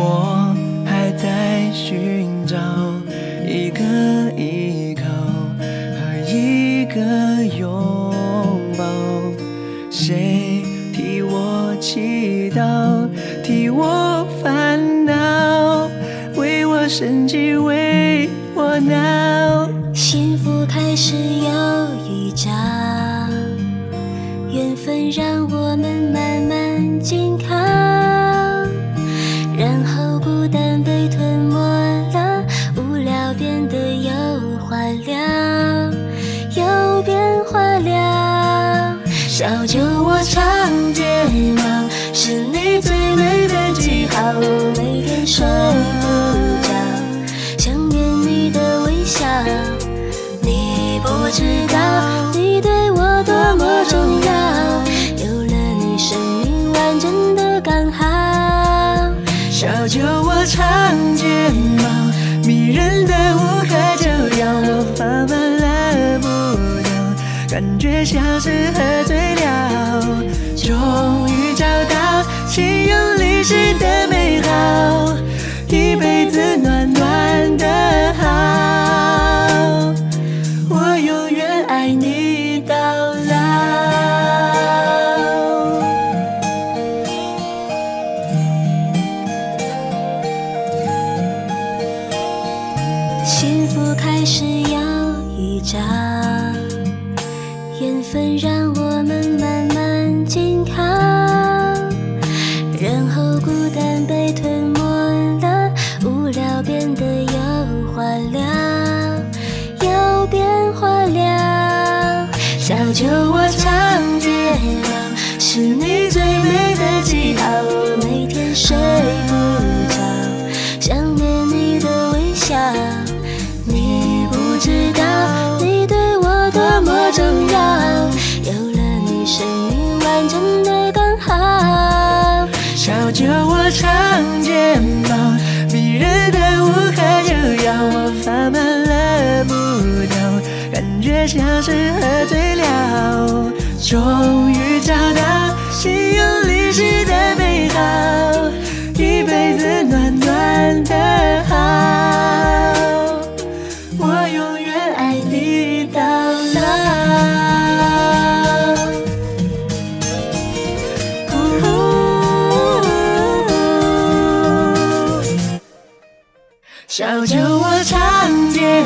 我还在寻找一个依靠和一个拥抱谁替我祈祷替我烦恼为我生气为我闹幸福开始有预兆缘分让我们慢后孤单被吞没了，无聊变得有话聊，有变化了。小酒窝长睫毛，是你最美的记号，每天睡不着，想念你的微笑。你不知道，酒窝长睫毛，迷人的无可救药，我放慢了步调，感觉像是喝醉开始有预兆，缘分让我们慢慢紧靠，然后孤单被吞没了，无聊变得有话聊，有变化了。小酒窝小酒窝长睫毛，迷人的无可救药，我放慢了步调，感觉像是喝醉了，终小酒窝长睫